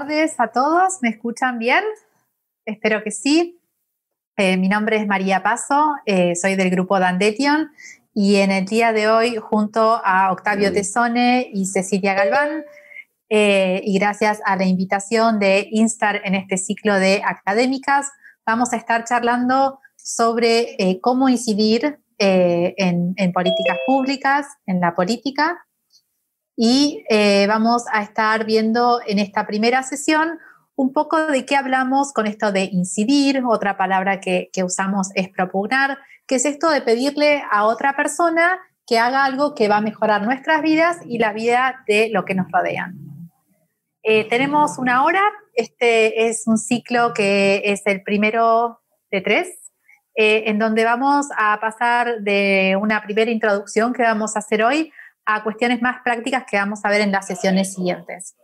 Tardes a todos, ¿me escuchan bien? Espero que sí. Eh, mi nombre es María Paso, eh, soy del grupo Dandetion y en el día de hoy junto a Octavio Tesone y Cecilia Galván eh, y gracias a la invitación de Instar en este ciclo de académicas, vamos a estar charlando sobre cómo incidir en, en políticas públicas, en la política y eh, vamos a estar viendo en esta primera sesión un poco de qué hablamos con esto de incidir, otra palabra que, usamos es propugnar, que es esto de pedirle a otra persona que haga algo que va a mejorar nuestras vidas y la vida de lo que nos rodean. Eh, tenemos una hora, este es un ciclo que es el primero de tres, eh, en donde vamos a pasar de una primera introducción que vamos a hacer hoy a cuestiones más prácticas que vamos a ver en las sesiones siguientes.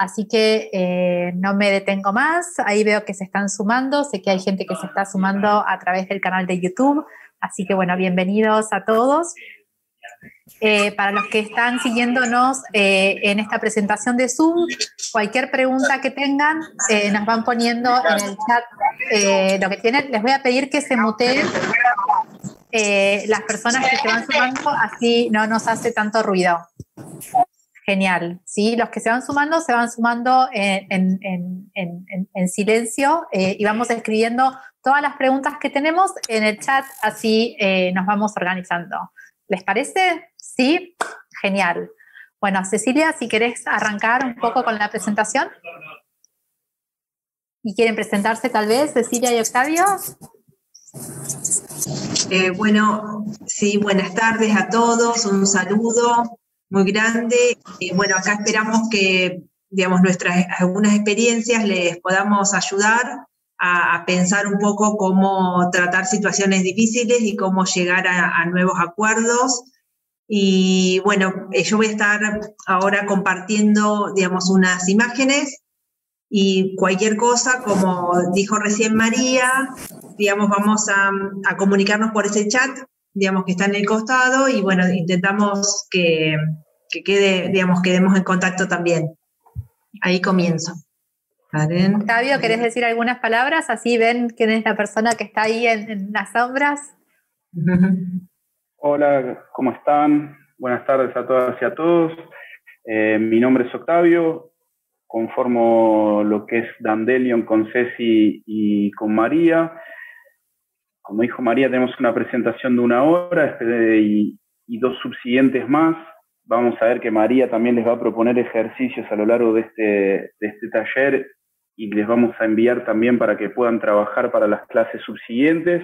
Así que eh, no me detengo más, ahí veo que se están sumando, sé que hay gente que se está sumando a través del canal de YouTube, así que bueno, bienvenidos a todos. Eh, para los que están siguiéndonos eh, en esta presentación de Zoom, cualquier pregunta que tengan, nos van poniendo en el chat lo que tienen. Les voy a pedir que se muteen eh, las personas que se van sumando, así no nos hace tanto ruido. Genial, ¿sí? Los que se van sumando, se van sumando en, silencio eh, y vamos escribiendo todas las preguntas que tenemos en el chat, así eh, nos vamos organizando. ¿Les parece? Sí, genial. Bueno, Cecilia, si querés arrancar un poco con la presentación. ¿Y quieren presentarse tal vez, Cecilia y Octavio? Eh, bueno, sí, buenas tardes a todos, un saludo muy grande. y bueno, acá esperamos que, digamos, nuestras algunas experiencias les podamos ayudar a, pensar un poco cómo tratar situaciones difíciles y cómo llegar a, nuevos acuerdos. Y bueno, eh, yo voy a estar ahora compartiendo, digamos, unas imágenes y cualquier cosa, como dijo recién María, digamos, vamos a, comunicarnos por ese chat, digamos, que está en el costado y bueno, intentamos que, quede, digamos, quedemos en contacto también. Ahí comienzo. Octavio, ¿querés decir algunas palabras? Así ven quién es la persona que está ahí en, las sombras. Hola, ¿cómo están? Buenas tardes a todas y a todos. Eh, mi nombre es Octavio, conformo lo que es Dandelion con Ceci y con María. Como dijo María, tenemos una presentación de una hora este, y, dos subsiguientes más. Vamos a ver que María también les va a proponer ejercicios a lo largo de este, de este taller y les vamos a enviar también para que puedan trabajar para las clases subsiguientes.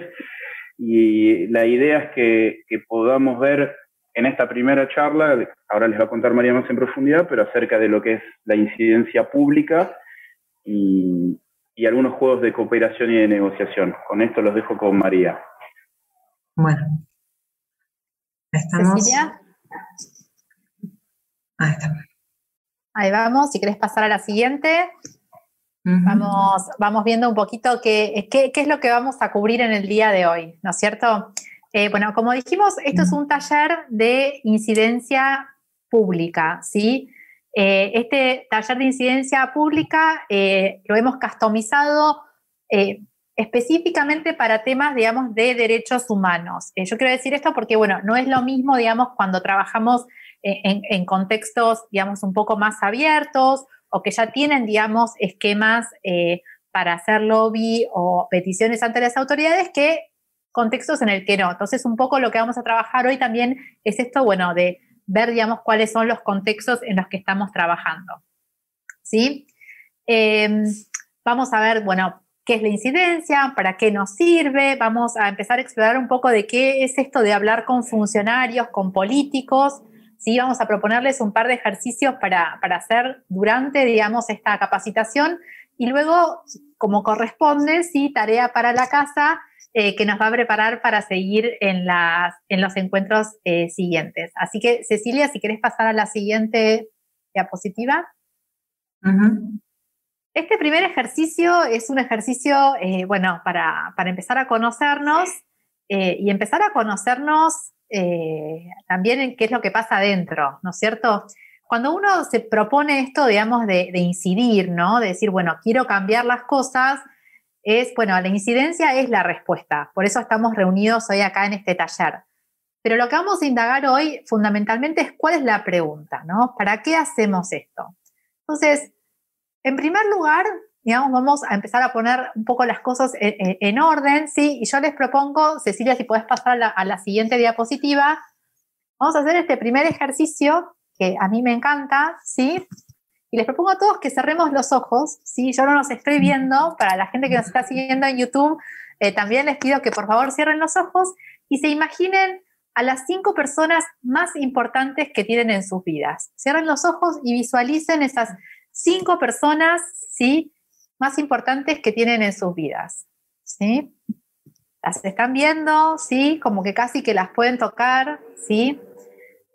Y la idea es que, que podamos ver en esta primera charla, ahora les va a contar María más en profundidad, pero acerca de lo que es la incidencia pública y, algunos juegos de cooperación y de negociación. Con esto los dejo con María. Bueno. ¿Estamos? Cecilia. Ahí estamos. Ahí vamos, si querés pasar a la siguiente. Vamos, vamos viendo un poquito qué, qué, qué, es lo que vamos a cubrir en el día de hoy, ¿no es cierto? Eh, bueno, como dijimos, esto es un taller de incidencia pública, ¿sí? Eh, este taller de incidencia pública eh, lo hemos customizado específicamente para temas, digamos, de derechos humanos. yo quiero decir esto porque, bueno, no es lo mismo, digamos, cuando trabajamos en, en, contextos, digamos, un poco más abiertos o que ya tienen, digamos, esquemas para hacer lobby o peticiones ante las autoridades que contextos en el que no. Entonces, un poco lo que vamos a trabajar hoy también es esto, bueno, de ver, digamos, cuáles son los contextos en los que estamos trabajando. ¿Sí? Em, vamos a ver, bueno, qué es la incidencia, para qué nos sirve, vamos a empezar a explorar un poco de qué es esto de hablar con funcionarios, con políticos, ¿sí? Vamos a proponerles un par de ejercicios para, para hacer durante, digamos, esta capacitación y luego, como corresponde, sí, tarea para la casa, eh, que nos va a preparar para seguir en, las, en los encuentros eh, siguientes. Así que, Cecilia, si querés pasar a la siguiente diapositiva. Este primer ejercicio es un ejercicio, eh, bueno, para, para, empezar a conocernos y empezar a conocernos también en qué es lo que pasa adentro, ¿no es cierto? cuando uno se propone esto, digamos, de, de, incidir, ¿no? De decir, bueno, quiero cambiar las cosas, es, bueno, la incidencia es la respuesta. Por eso estamos reunidos hoy acá en este taller. Pero lo que vamos a indagar hoy fundamentalmente es cuál es la pregunta, ¿no? ¿Para qué hacemos esto? Entonces, en primer lugar, digamos, vamos a empezar a poner un poco las cosas en, orden, ¿sí? Y yo les propongo, Cecilia, si puedes pasar a la, a la siguiente diapositiva, vamos a hacer este primer ejercicio que a mí me encanta, ¿sí? Y les propongo a todos que cerremos los ojos, ¿sí? Yo no los estoy viendo, para la gente que nos está siguiendo en YouTube, eh, también les pido que por favor cierren los ojos y se imaginen a las cinco personas más importantes que tienen en sus vidas. Cierren los ojos y visualicen esas cinco personas, ¿sí? Más importantes que tienen en sus vidas, ¿sí? Las están viendo, ¿sí? Como que casi que las pueden tocar, ¿sí?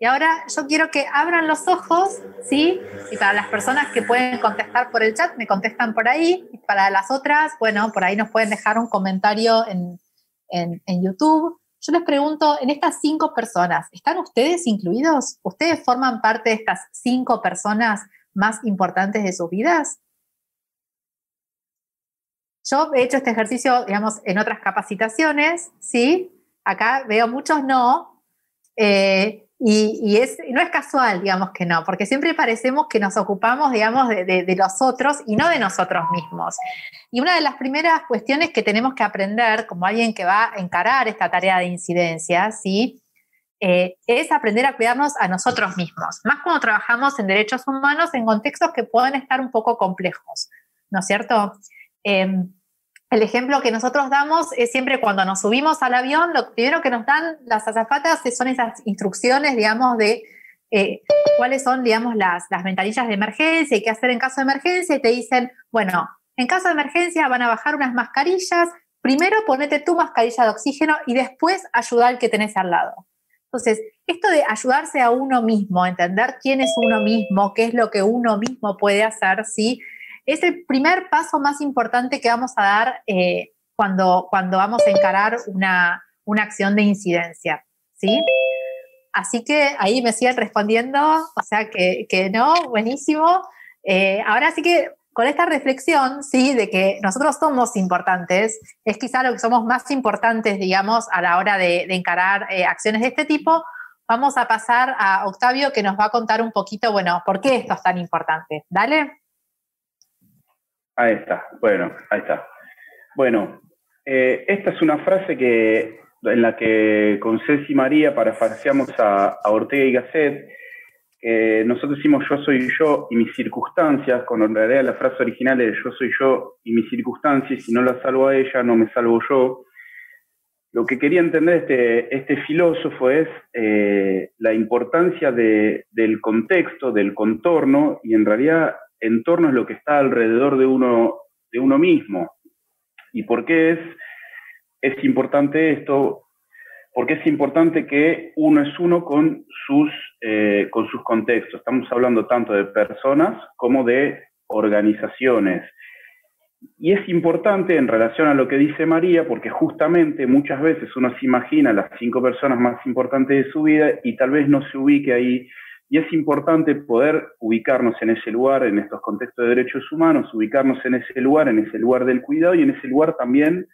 Y ahora yo quiero que abran los ojos, ¿sí? Y para las personas que pueden contestar por el chat, me contestan por ahí. Para las otras, bueno, por ahí nos pueden dejar un comentario en, en, YouTube. Yo les pregunto, en estas cinco personas, ¿están ustedes incluidos? ¿Ustedes forman parte de estas cinco personas más importantes de sus vidas? Yo he hecho este ejercicio, digamos, en otras capacitaciones, ¿sí? Acá veo muchos no. Eh, y, no es casual, digamos que no, porque siempre parecemos que nos ocupamos, digamos, de, los otros y no de nosotros mismos. Y una de las primeras cuestiones que tenemos que aprender, como alguien que va a encarar esta tarea de incidencia, ¿sí? Eh, es aprender a cuidarnos a nosotros mismos, más cuando trabajamos en derechos humanos en contextos que pueden estar un poco complejos, ¿no es cierto? Em, el ejemplo que nosotros damos es siempre cuando nos subimos al avión, lo primero que nos dan las azafatas son esas instrucciones, digamos, de eh, cuáles son, digamos, las, las ventanillas de emergencia y qué hacer en caso de emergencia. Y te dicen, bueno, en caso de emergencia van a bajar unas mascarillas, primero ponete tu mascarilla de oxígeno y después ayuda al que tenés al lado. Entonces, esto de ayudarse a uno mismo, entender quién es uno mismo, qué es lo que uno mismo puede hacer, ¿sí? Es el primer paso más importante que vamos a dar eh, cuando, cuando vamos a encarar una, acción de incidencia, ¿sí? Así que ahí me siguen respondiendo, o sea que, no, buenísimo. Eh, ahora sí que con esta reflexión, sí, de que nosotros somos importantes, es quizá lo que somos más importantes, digamos, a la hora de, encarar eh, acciones de este tipo, vamos a pasar a Octavio que nos va a contar un poquito, bueno, por qué esto es tan importante. Dale. Ahí está, bueno, ahí está. Bueno, eh, esta es una frase que, en la que con Ceci María parafarseamos a, Ortega y Gasset. nosotros decimos yo soy yo y mis circunstancias, cuando en realidad la frase original es yo soy yo y mis circunstancias, si no la salvo a ella, no me salvo yo. Lo que quería entender este, este filósofo es eh, la importancia de, del contexto, del contorno, y en realidad entorno es lo que está alrededor de uno, de uno mismo. ¿Y por qué es, es importante esto? Porque es importante que uno es uno con sus, eh, con sus contextos. Estamos hablando tanto de personas como de organizaciones. Y es importante en relación a lo que dice María, porque justamente muchas veces uno se imagina las cinco personas más importantes de su vida y tal vez no se ubique ahí y es importante poder ubicarnos en ese lugar, en estos contextos de derechos humanos, ubicarnos en ese lugar, en ese lugar del cuidado y en ese lugar también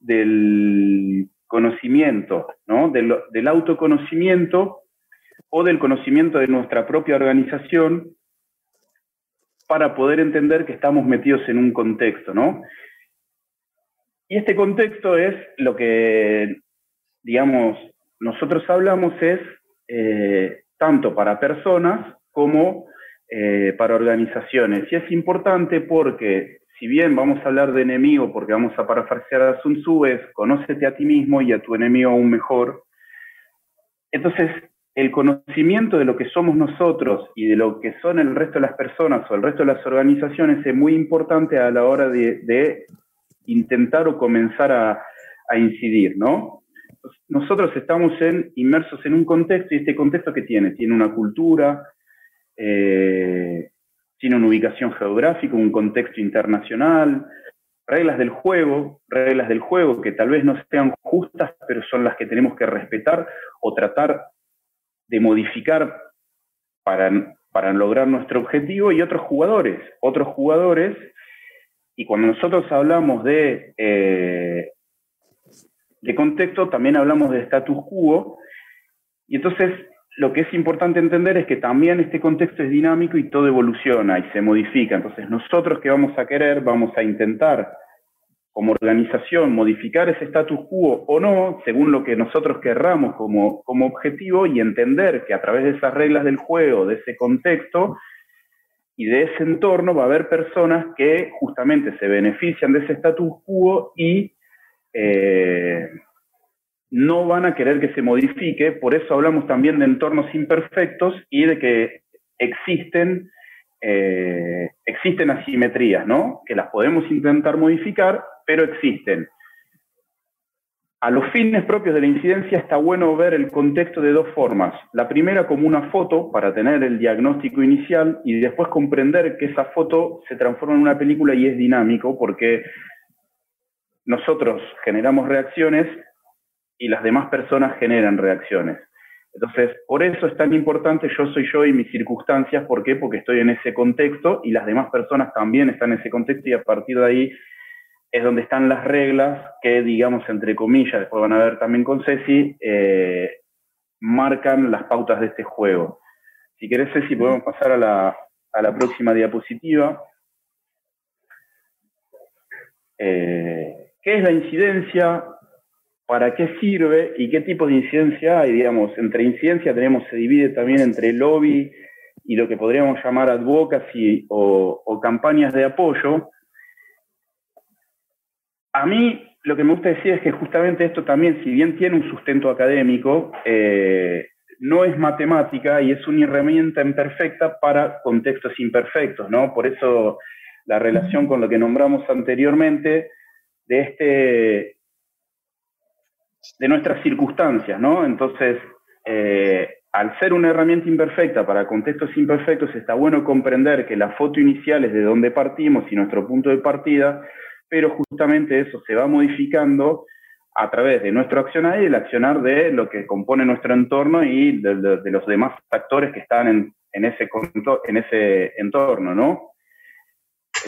del conocimiento, ¿no? del, autoconocimiento o del conocimiento de nuestra propia organización para poder entender que estamos metidos en un contexto, ¿no? Y este contexto es lo que, digamos, nosotros hablamos es eh, tanto para personas como eh, para organizaciones. Y es importante porque, si bien vamos a hablar de enemigo, porque vamos a parafrasear a Sun Tzu, es conócete a ti mismo y a tu enemigo aún mejor. Entonces, el conocimiento de lo que somos nosotros y de lo que son el resto de las personas o el resto de las organizaciones es muy importante a la hora de, intentar o comenzar a, a incidir, ¿no? Nosotros estamos inmersos en un contexto y este contexto que tiene, tiene una cultura, eh, tiene una ubicación geográfica, un contexto internacional, reglas del juego, reglas del juego que tal vez no sean justas, pero son las que tenemos que respetar o tratar de modificar para, para lograr nuestro objetivo y otros jugadores, otros jugadores. Y cuando nosotros hablamos de, eh, de contexto, también hablamos de status quo. Y entonces lo que es importante entender es que también este contexto es dinámico y todo evoluciona y se modifica. Entonces nosotros que vamos a querer, vamos a intentar como organización modificar ese status quo o no, según lo que nosotros querramos como, como objetivo y entender que a través de esas reglas del juego, de ese contexto y de ese entorno va a haber personas que justamente se benefician de ese status quo y eh, no van a querer que se modifique, por eso hablamos también de entornos imperfectos y de que existen, eh, existen asimetrías, ¿no? Que las podemos intentar modificar, pero existen. A los fines propios de la incidencia está bueno ver el contexto de dos formas. La primera como una foto para tener el diagnóstico inicial y después comprender que esa foto se transforma en una película y es dinámico porque nosotros generamos reacciones y las demás personas generan reacciones. Entonces, por eso es tan importante yo soy yo y mis circunstancias. ¿Por qué? Porque estoy en ese contexto y las demás personas también están en ese contexto y a partir de ahí es donde están las reglas que, digamos, entre comillas, después van a ver también con Ceci, eh, marcan las pautas de este juego. Si querés, Ceci, podemos pasar a la, a la próxima diapositiva. Eh, ¿Qué es la incidencia? ¿Para qué sirve? ¿Y qué tipo de incidencia hay? Digamos, entre incidencia tenemos, se divide también entre lobby y lo que podríamos llamar advocacy o, campañas de apoyo a mí lo que me gusta decir es que justamente esto también, si bien tiene un sustento académico, eh, no es matemática y es una herramienta imperfecta para contextos imperfectos, ¿no? Por eso la relación con lo que nombramos anteriormente de este de nuestras circunstancias, ¿no? Entonces, eh, al ser una herramienta imperfecta para contextos imperfectos, está bueno comprender que la foto inicial es de dónde partimos y nuestro punto de partida, pero justamente eso se va modificando a través de nuestro accionar y el accionar de lo que compone nuestro entorno y de, los demás factores que están en, ese, en ese entorno, ¿no?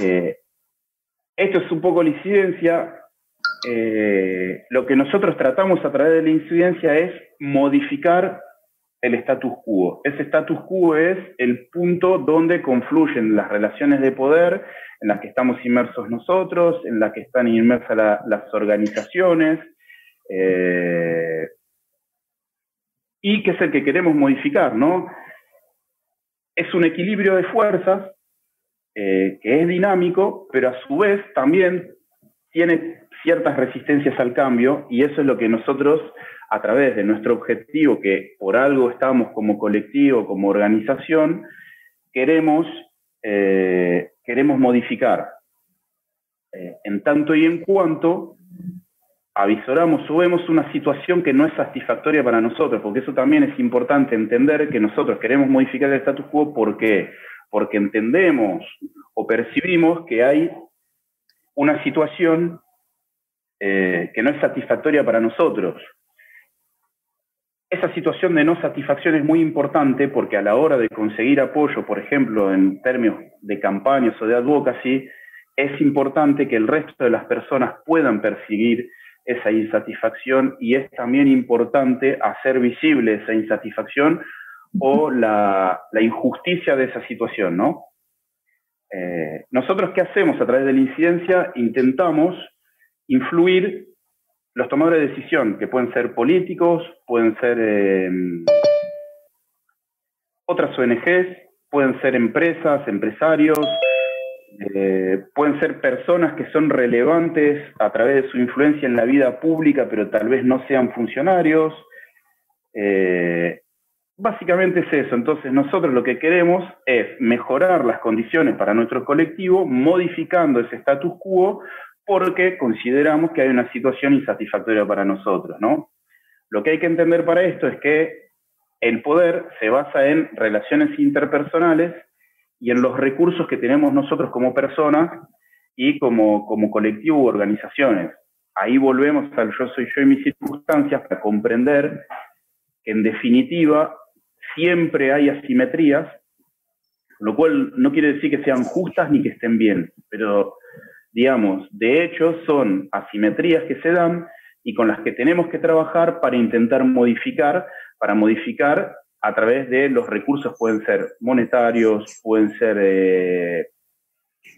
Eh, esto es un poco la incidencia. Eh, lo que nosotros tratamos a través de la incidencia es modificar el status quo. Ese status quo es el punto donde confluyen las relaciones de poder en las que estamos inmersos nosotros, en las que están inmersas las organizaciones, eh, y que es el que queremos modificar, ¿no? Es un equilibrio de fuerzas eh, que es dinámico, pero a su vez también tiene ciertas resistencias al cambio, y eso es lo que nosotros, a través de nuestro objetivo, que por algo estamos como colectivo, como organización, queremos eh, queremos modificar. Eh, en tanto y en cuanto avisoramos o vemos una situación que no es satisfactoria para nosotros, porque eso también es importante entender que nosotros queremos modificar el status quo porque porque entendemos o percibimos que hay una situación eh, que no es satisfactoria para nosotros. Esa situación de no satisfacción es muy importante porque a la hora de conseguir apoyo, por ejemplo, en términos de campañas o de advocacy, es importante que el resto de las personas puedan percibir esa insatisfacción y es también importante hacer visible esa insatisfacción o la, injusticia de esa situación, ¿no? Eh, nosotros, ¿qué hacemos a través de la incidencia? Intentamos influir los tomadores de decisión, que pueden ser políticos, pueden ser eh, otras ONGs, pueden ser empresas, empresarios, eh, pueden ser personas que son relevantes a través de su influencia en la vida pública, pero tal vez no sean funcionarios. Básicamente es eso. Entonces nosotros lo que queremos es mejorar las condiciones para nuestro colectivo, modificando ese status quo porque consideramos que hay una situación insatisfactoria para nosotros, ¿no? Lo que hay que entender para esto es que el poder se basa en relaciones interpersonales y en los recursos que tenemos nosotros como personas y como, como colectivo u organizaciones. Ahí volvemos al yo soy yo y mis circunstancias para comprender que en definitiva siempre hay asimetrías lo cual no quiere decir que sean justas ni que estén bien, pero digamos, de hecho son asimetrías que se dan y con las que tenemos que trabajar para intentar modificar, para modificar a través de los recursos, pueden ser monetarios, pueden ser eh,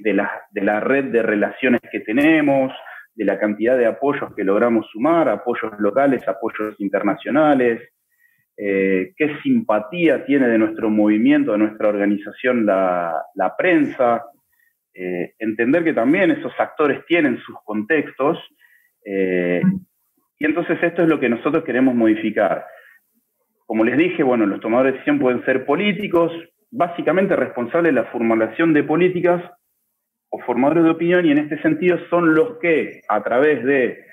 de, la, de la red de relaciones que tenemos, de la cantidad de apoyos que logramos sumar, apoyos locales, apoyos internacionales, eh, qué simpatía tiene de nuestro movimiento, de nuestra organización la, prensa, eh, entender que también esos actores tienen sus contextos, eh, y entonces esto es lo que nosotros queremos modificar. Como les dije, bueno, los tomadores de decisión pueden ser políticos, básicamente responsables de la formulación de políticas o formadores de opinión, y en este sentido son los que, a través de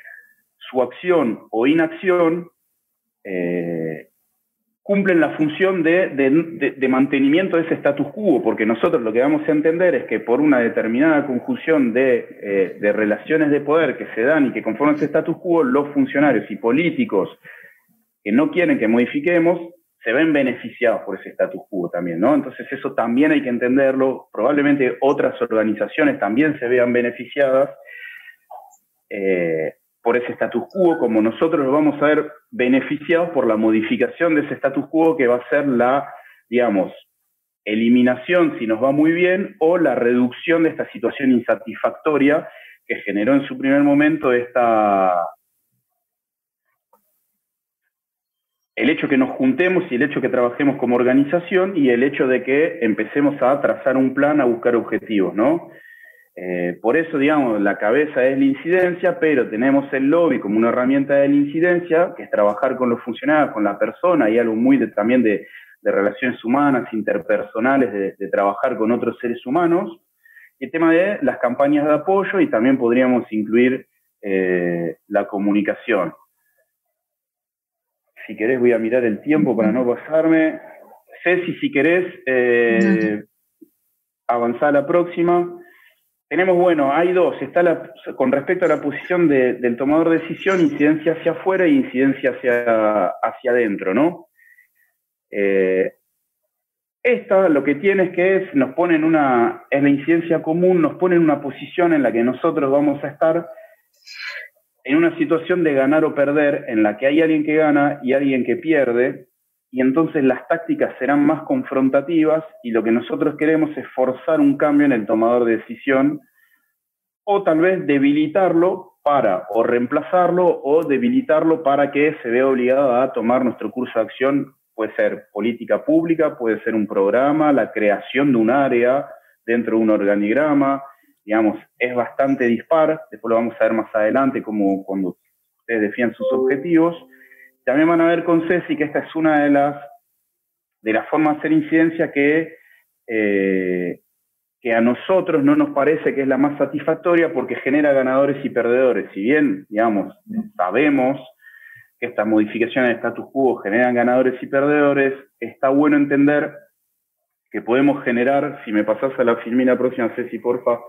su acción o inacción, cumplen la función de, mantenimiento de ese status quo, porque nosotros lo que vamos a entender es que por una determinada conjunción eh, de, relaciones de poder que se dan y que conforman ese status quo, los funcionarios y políticos que no quieren que modifiquemos se ven beneficiados por ese status quo también, ¿no? Entonces eso también hay que entenderlo, probablemente otras organizaciones también se vean beneficiadas. Eh, por ese status quo, como nosotros vamos a ver beneficiados por la modificación de ese status quo que va a ser la, digamos, eliminación si nos va muy bien o la reducción de esta situación insatisfactoria que generó en su primer momento esta el hecho que nos juntemos y el hecho que trabajemos como organización y el hecho de que empecemos a trazar un plan, a buscar objetivos, ¿no? Eh, por eso, digamos, la cabeza es la incidencia, pero tenemos el lobby como una herramienta de la incidencia, que es trabajar con los funcionarios, con la persona, y algo muy también de, relaciones humanas, interpersonales, de, trabajar con otros seres humanos. Y el tema de las campañas de apoyo y también podríamos incluir eh, la comunicación. Si querés, voy a mirar el tiempo para no pasarme. Ceci, si querés, eh, avanzar a la próxima. Tenemos, bueno, hay dos. Está con respecto a la posición del tomador de decisión, incidencia hacia afuera e incidencia hacia, hacia adentro, ¿no? Eh, esta lo que tiene es que es, nos pone en una, es la incidencia común, nos pone en una posición en la que nosotros vamos a estar en una situación de ganar o perder, en la que hay alguien que gana y alguien que pierde, y entonces las tácticas serán más confrontativas y lo que nosotros queremos es forzar un cambio en el tomador de decisión o tal vez debilitarlo para o reemplazarlo o debilitarlo para que se vea obligado a tomar nuestro curso de acción. Puede ser política pública, puede ser un programa, la creación de un área dentro de un organigrama, digamos, es bastante dispar, después lo vamos a ver más adelante como cuando ustedes definen sus objetivos, también van a ver con Ceci que esta es una de las, de las formas de hacer incidencia que, eh, que a nosotros no nos parece que es la más satisfactoria porque genera ganadores y perdedores. Si bien, digamos, sabemos que estas modificaciones de status quo generan ganadores y perdedores, está bueno entender que podemos generar, si me pasas a la filmina próxima, Ceci, porfa,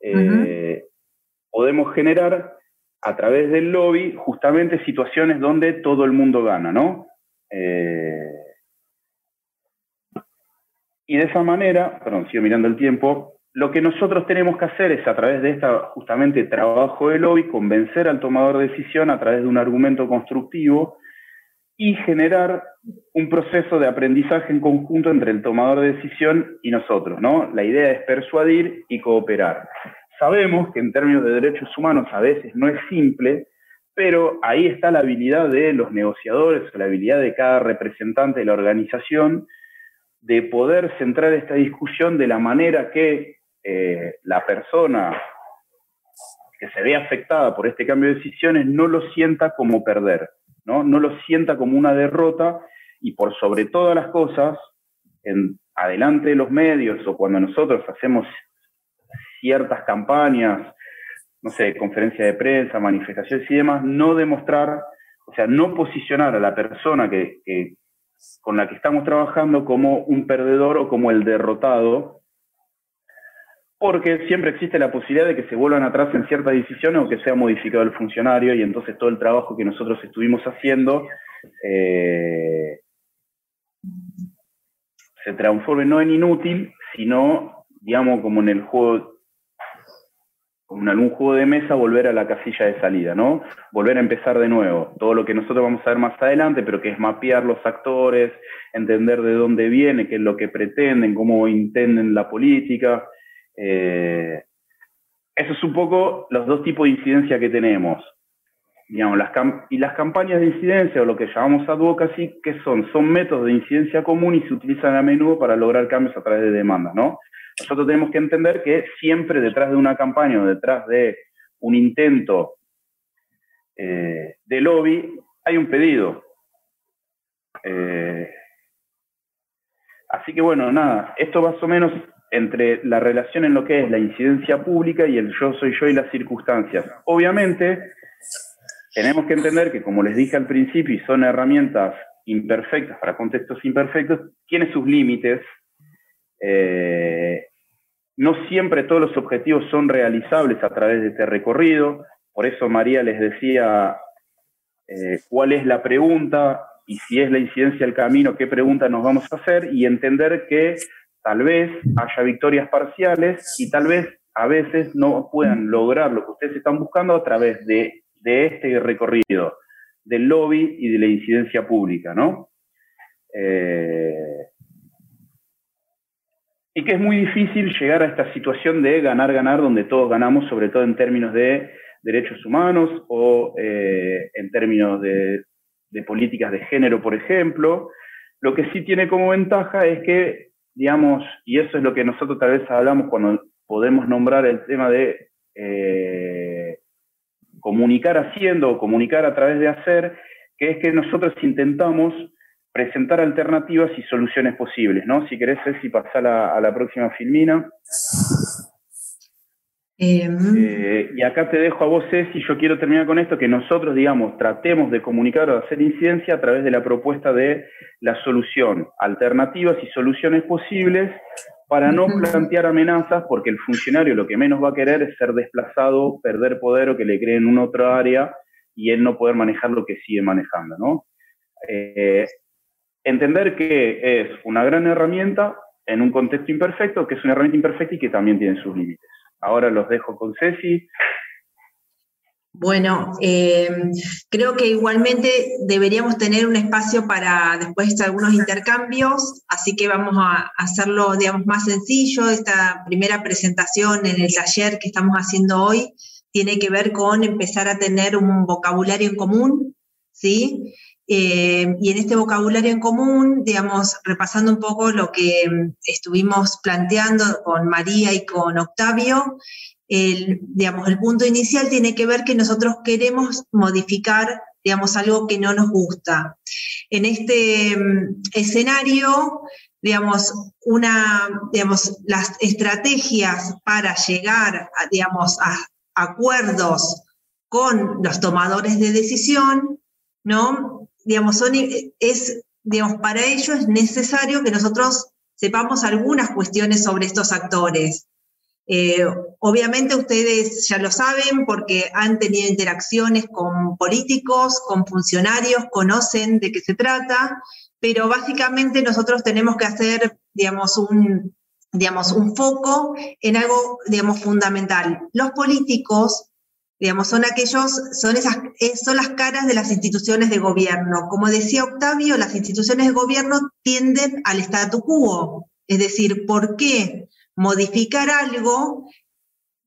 eh, podemos generar a través del lobby justamente situaciones donde todo el mundo gana, ¿no? Eh, y de esa manera, perdón, sigo mirando el tiempo, lo que nosotros tenemos que hacer es a través de este justamente trabajo de lobby convencer al tomador de decisión a través de un argumento constructivo y generar un proceso de aprendizaje en conjunto entre el tomador de decisión y nosotros, ¿no? La idea es persuadir y cooperar. Sabemos que en términos de derechos humanos a veces no es simple, pero ahí está la habilidad de los negociadores, la habilidad de cada representante de la organización de poder centrar esta discusión de la manera que eh, la persona que se ve afectada por este cambio de decisiones no lo sienta como perder, ¿no? no lo sienta como una derrota y por sobre todas las cosas, adelante de los medios o cuando nosotros hacemos ciertas campañas, no sé, conferencia de prensa, manifestaciones y demás, no demostrar, o sea, no posicionar a la persona que, con la que estamos trabajando como un perdedor o como el derrotado, porque siempre existe la posibilidad de que se vuelvan atrás en ciertas decisiones o que sea modificado el funcionario y entonces todo el trabajo que nosotros estuvimos haciendo eh, se transforme no en inútil, sino, digamos, como en el juego, como en algún juego de mesa, volver a la casilla de salida, ¿no? Volver a empezar de nuevo. Todo lo que nosotros vamos a ver más adelante, pero que es mapear los actores, entender de dónde viene, qué es lo que pretenden, cómo intenden la política. Eh, eso es un poco los dos tipos de incidencia que tenemos. Digamos, las y las campañas de incidencia, o lo que llamamos advocacy, ¿qué son? Son métodos de incidencia común y se utilizan a menudo para lograr cambios a través de demandas, ¿no? Nosotros tenemos que entender que siempre detrás de una campaña o detrás de un intento eh, de lobby hay un pedido. Eh, así que bueno, nada, esto más o menos entre la relación en lo que es la incidencia pública y el yo soy yo y las circunstancias. Obviamente, tenemos que entender que, como les dije al principio, y son herramientas imperfectas para contextos imperfectos, tiene sus límites. Eh, no siempre todos los objetivos son realizables a través de este recorrido. Por eso María les decía eh, cuál es la pregunta y si es la incidencia del camino, qué pregunta nos vamos a hacer y entender que tal vez haya victorias parciales y tal vez a veces no puedan lograr lo que ustedes están buscando a través de, este recorrido, del lobby y de la incidencia pública, ¿no? Eh, y que es muy difícil llegar a esta situación de ganar-ganar donde todos ganamos, sobre todo en términos de derechos humanos o eh, en términos de, políticas de género, por ejemplo. Lo que sí tiene como ventaja es que digamos, y eso es lo que nosotros tal vez hablamos cuando podemos nombrar el tema de eh, comunicar haciendo o comunicar a través de hacer, que es que nosotros intentamos presentar alternativas y soluciones posibles, ¿no? Si querés, si pasar a la próxima filmina. Em. Eh, y acá te dejo a vos, Ceci, yo quiero terminar con esto, que nosotros, digamos, tratemos de comunicar o de hacer incidencia a través de la propuesta de la solución, alternativas y soluciones posibles para no plantear amenazas, porque el funcionario lo que menos va a querer es ser desplazado, perder poder o que le creen en otra área y él no poder manejar lo que sigue manejando, ¿no? Eh, entender que es una gran herramienta en un contexto imperfecto, que es una herramienta imperfecta y que también tiene sus límites. Ahora los dejo con Ceci. Bueno, eh, creo que igualmente deberíamos tener un espacio para después algunos intercambios, así que vamos a hacerlo, digamos, más sencillo. Esta primera presentación en el taller que estamos haciendo hoy tiene que ver con empezar a tener un vocabulario en común, ¿sí? Eh, y en este vocabulario en común, digamos, repasando un poco lo que mm, estuvimos planteando con María y con Octavio, el, digamos, el punto inicial tiene que ver que nosotros queremos modificar, digamos, algo que no nos gusta. En este mm, escenario, digamos, una, digamos, las estrategias para llegar, digamos, a acuerdos con los tomadores de decisión, ¿no? Digamos, son, es, digamos, para ello es necesario que nosotros sepamos algunas cuestiones sobre estos actores. Eh, obviamente ustedes ya lo saben porque han tenido interacciones con políticos, con funcionarios, conocen de qué se trata, pero básicamente nosotros tenemos que hacer, digamos, un, digamos, un foco en algo, digamos, fundamental. Los políticos Digamos, son aquellos, son esas, son las caras de las instituciones de gobierno. Como decía Octavio, las instituciones de gobierno tienden al statu quo. Es decir, ¿por qué modificar algo,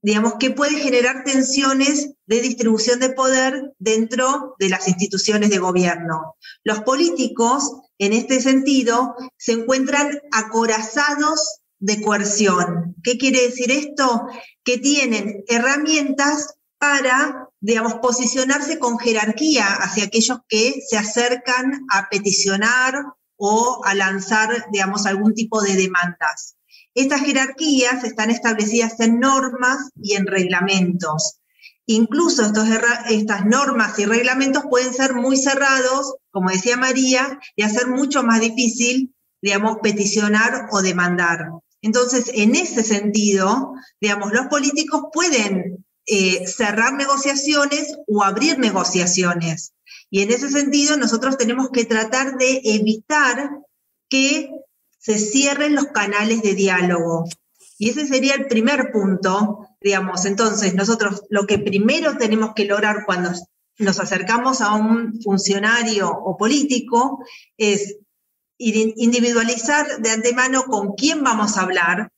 digamos, que puede generar tensiones de distribución de poder dentro de las instituciones de gobierno? Los políticos, en este sentido, se encuentran acorazados de coerción. ¿Qué quiere decir esto? Que tienen herramientas para, digamos, posicionarse con jerarquía hacia aquellos que se acercan a peticionar o a lanzar, digamos, algún tipo de demandas. Estas jerarquías están establecidas en normas y en reglamentos. Incluso estos, estas normas y reglamentos pueden ser muy cerrados, como decía María, y hacer mucho más difícil, digamos, peticionar o demandar. Entonces, en ese sentido, digamos, los políticos pueden eh, cerrar negociaciones o abrir negociaciones. Y en ese sentido, nosotros tenemos que tratar de evitar que se cierren los canales de diálogo. Y ese sería el primer punto, digamos. Entonces, nosotros lo que primero tenemos que lograr cuando nos acercamos a un funcionario o político es individualizar de antemano con quién vamos a hablar,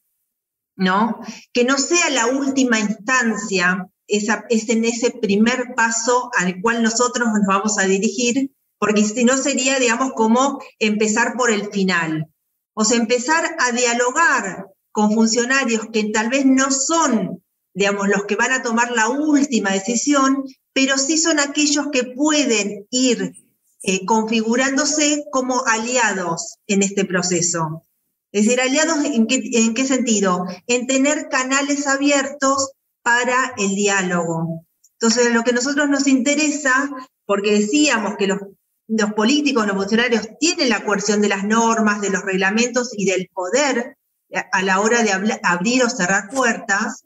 ¿no? Que no sea la última instancia, es en ese primer paso al cual nosotros nos vamos a dirigir, porque si no sería, digamos, como empezar por el final. O sea, empezar a dialogar con funcionarios que tal vez no son, digamos, los que van a tomar la última decisión, pero sí son aquellos que pueden ir eh, configurándose como aliados en este proceso. Es decir, aliados en qué, en qué sentido? En tener canales abiertos para el diálogo. Entonces, lo que nosotros nos interesa, porque decíamos que los, políticos, los funcionarios tienen la coerción de las normas, de los reglamentos y del poder a la hora de abrir o cerrar puertas,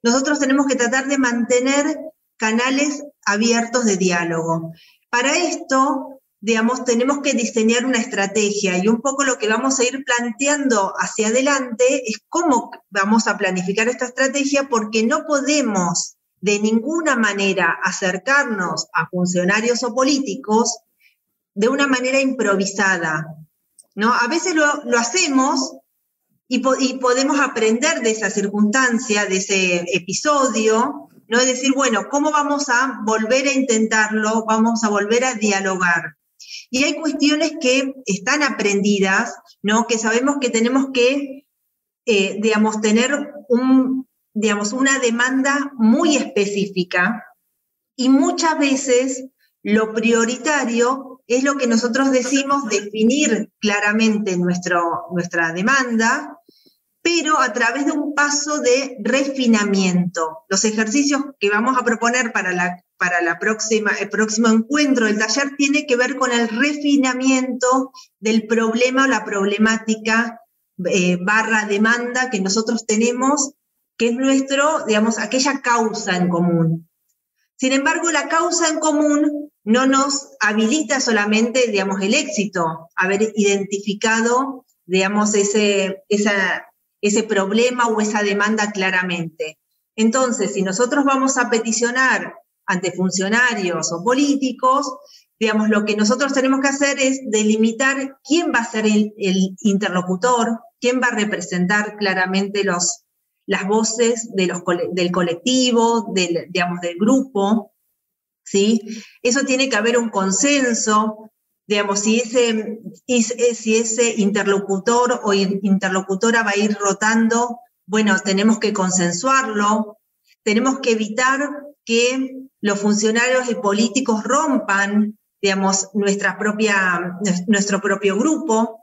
nosotros tenemos que tratar de mantener canales abiertos de diálogo. Para esto, digamos, tenemos que diseñar una estrategia y un poco lo que vamos a ir planteando hacia adelante es cómo vamos a planificar esta estrategia porque no podemos de ninguna manera acercarnos a funcionarios o políticos de una manera improvisada. ¿no? A veces lo, hacemos y, podemos aprender de esa circunstancia, de ese episodio, ¿no? Es decir, bueno, ¿cómo vamos a volver a intentarlo? Vamos a volver a dialogar. Y hay cuestiones que están aprendidas, ¿no? Que sabemos que tenemos que, eh, digamos, tener un, digamos, una demanda muy específica y muchas veces lo prioritario es lo que nosotros decimos definir claramente nuestra demanda pero a través de un paso de refinamiento. Los ejercicios que vamos a proponer para, la, para la próxima, el próximo encuentro del taller tiene que ver con el refinamiento del problema o la problemática eh, barra demanda que nosotros tenemos, que es nuestro, digamos, aquella causa en común. Sin embargo, la causa en común no nos habilita solamente, digamos, el éxito, haber identificado, digamos, ese, esa, ese problema o esa demanda claramente. Entonces, si nosotros vamos a peticionar ante funcionarios o políticos, digamos, lo que nosotros tenemos que hacer es delimitar quién va a ser el, interlocutor, quién va a representar claramente los, las voces de los, del colectivo, del, digamos, del grupo, ¿sí? Eso tiene que haber un consenso, digamos, si ese, si ese interlocutor o interlocutora va a ir rotando, bueno, tenemos que consensuarlo, tenemos que evitar que los funcionarios y políticos rompan, digamos, nuestra propia, nuestro propio grupo.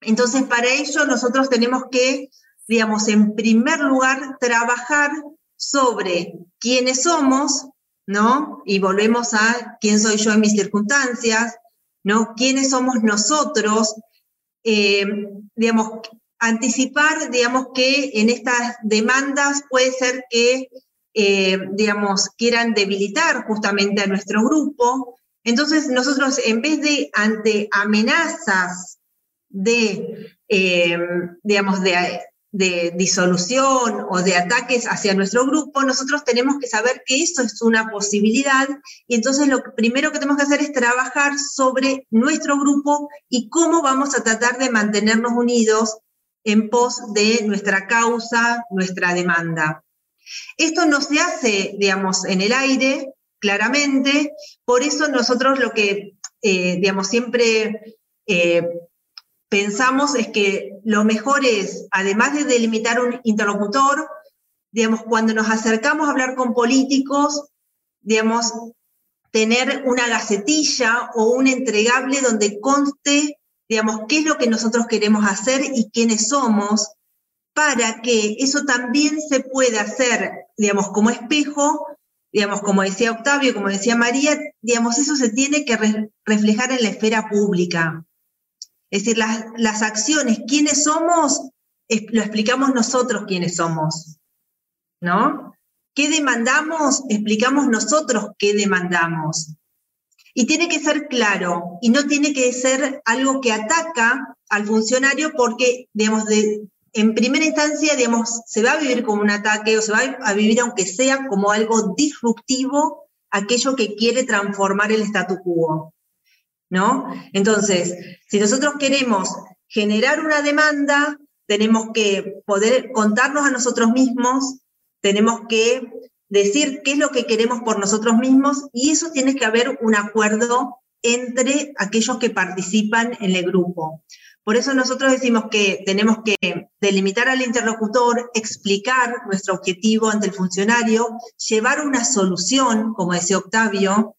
Entonces, para ello nosotros tenemos que, digamos, en primer lugar, trabajar sobre quiénes somos, ¿no? Y volvemos a quién soy yo en mis circunstancias, ¿no? ¿Quiénes somos nosotros? Eh, digamos, anticipar, digamos, que en estas demandas puede ser que, eh, digamos, quieran debilitar justamente a nuestro grupo. Entonces, nosotros, en vez de ante amenazas de, eh, digamos, de de disolución o de ataques hacia nuestro grupo, nosotros tenemos que saber que eso es una posibilidad y entonces lo primero que tenemos que hacer es trabajar sobre nuestro grupo y cómo vamos a tratar de mantenernos unidos en pos de nuestra causa, nuestra demanda. Esto no se hace, digamos, en el aire, claramente, por eso nosotros lo que, eh, digamos, siempre eh, pensamos es que lo mejor es, además de delimitar un interlocutor, digamos, cuando nos acercamos a hablar con políticos, digamos, tener una gacetilla o un entregable donde conste, digamos, qué es lo que nosotros queremos hacer y quiénes somos, para que eso también se pueda hacer, digamos, como espejo, digamos, como decía Octavio, como decía María, digamos, eso se tiene que reflejar en la esfera pública. Es decir, las, acciones, quiénes somos, lo explicamos nosotros quiénes somos, ¿no? ¿Qué demandamos? Explicamos nosotros qué demandamos. Y tiene que ser claro y no tiene que ser algo que ataca al funcionario porque, de, en primera instancia, se va a vivir como un ataque o se va a vivir aunque sea como algo disruptivo, aquello que quiere transformar el statu quo. ¿No? Entonces, si nosotros queremos generar una demanda, tenemos que poder contarnos a nosotros mismos, tenemos que decir qué es lo que queremos por nosotros mismos y eso tiene que haber un acuerdo entre aquellos que participan en el grupo. Por eso nosotros decimos que tenemos que delimitar al interlocutor, explicar nuestro objetivo ante el funcionario, llevar una solución, como decía Octavio,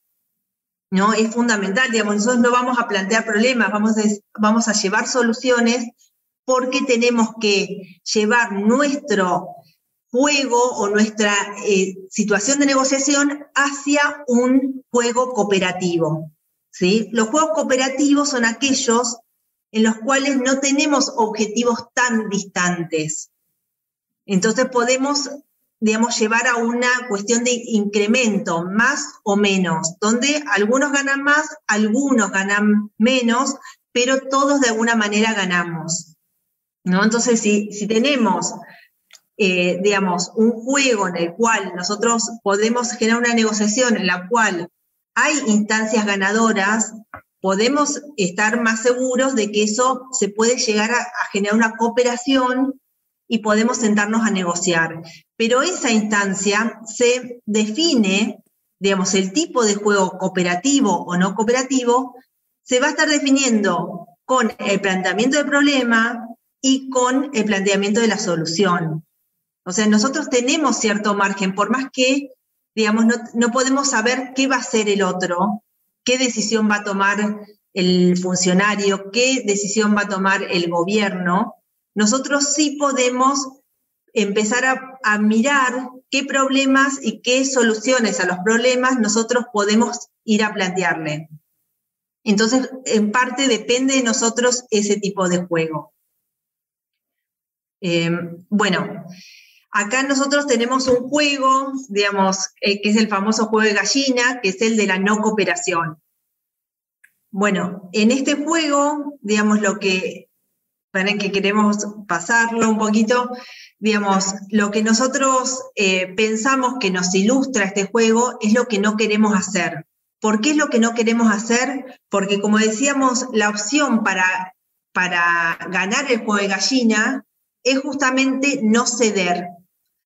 ¿no? Es fundamental, digamos, nosotros no vamos a plantear problemas, vamos a, vamos a llevar soluciones porque tenemos que llevar nuestro juego o nuestra eh, situación de negociación hacia un juego cooperativo. ¿sí? Los juegos cooperativos son aquellos en los cuales no tenemos objetivos tan distantes. Entonces podemos, digamos, llevar a una cuestión de incremento, más o menos, donde algunos ganan más, algunos ganan menos, pero todos de alguna manera ganamos. ¿no? Entonces, si, si tenemos, eh, digamos, un juego en el cual nosotros podemos generar una negociación en la cual hay instancias ganadoras, podemos estar más seguros de que eso se puede llegar a, generar una cooperación y podemos sentarnos a negociar. Pero esa instancia se define, digamos, el tipo de juego cooperativo o no cooperativo, se va a estar definiendo con el planteamiento del problema y con el planteamiento de la solución. O sea, nosotros tenemos cierto margen, por más que, digamos, no, no podemos saber qué va a hacer el otro, qué decisión va a tomar el funcionario, qué decisión va a tomar el gobierno, nosotros sí podemos empezar a, mirar qué problemas y qué soluciones a los problemas nosotros podemos ir a plantearle. Entonces, en parte depende de nosotros ese tipo de juego. Em, bueno, acá nosotros tenemos un juego, digamos, eh, que es el famoso juego de gallina, que es el de la no cooperación. Bueno, en este juego, digamos, lo que, que queremos pasarlo un poquito, digamos, lo que nosotros eh, pensamos que nos ilustra este juego es lo que no queremos hacer. ¿Por qué es lo que no queremos hacer? Porque como decíamos, la opción para, para ganar el juego de gallina es justamente no ceder.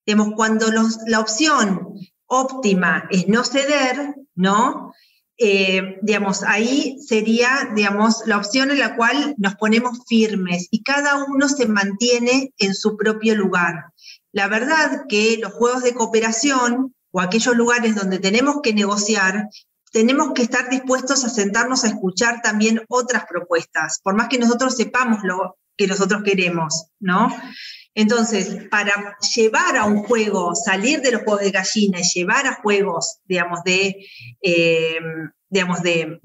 Digamos, cuando la opción óptima es no ceder, ¿no? Eh, digamos, ahí sería, digamos, la opción en la cual nos ponemos firmes y cada uno se mantiene en su propio lugar. La verdad que los juegos de cooperación o aquellos lugares donde tenemos que negociar, tenemos que estar dispuestos a sentarnos a escuchar también otras propuestas, por más que nosotros sepamos lo que nosotros queremos, ¿no? Entonces, para llevar a un juego, salir de los juegos de gallina y llevar a juegos, digamos, de, eh, digamos, de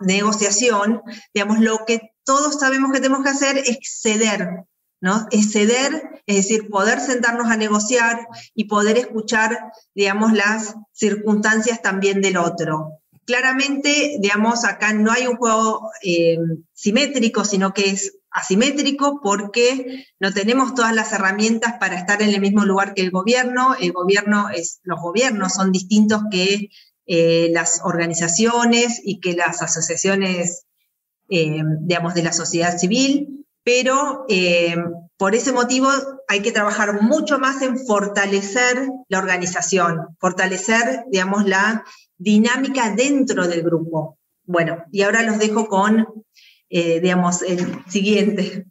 negociación, digamos, lo que todos sabemos que tenemos que hacer es ceder, ¿no? Es ceder, es decir, poder sentarnos a negociar y poder escuchar, digamos, las circunstancias también del otro. Claramente, digamos, acá no hay un juego eh, simétrico, sino que es asimétrico porque no tenemos todas las herramientas para estar en el mismo lugar que el gobierno. El gobierno es, los gobiernos son distintos que eh, las organizaciones y que las asociaciones, eh, digamos, de la sociedad civil, pero por ese motivo hay que trabajar mucho más en fortalecer la organización, fortalecer, digamos, la dinámica dentro del grupo. Bueno, y ahora los dejo con eh, digamos, el siguiente.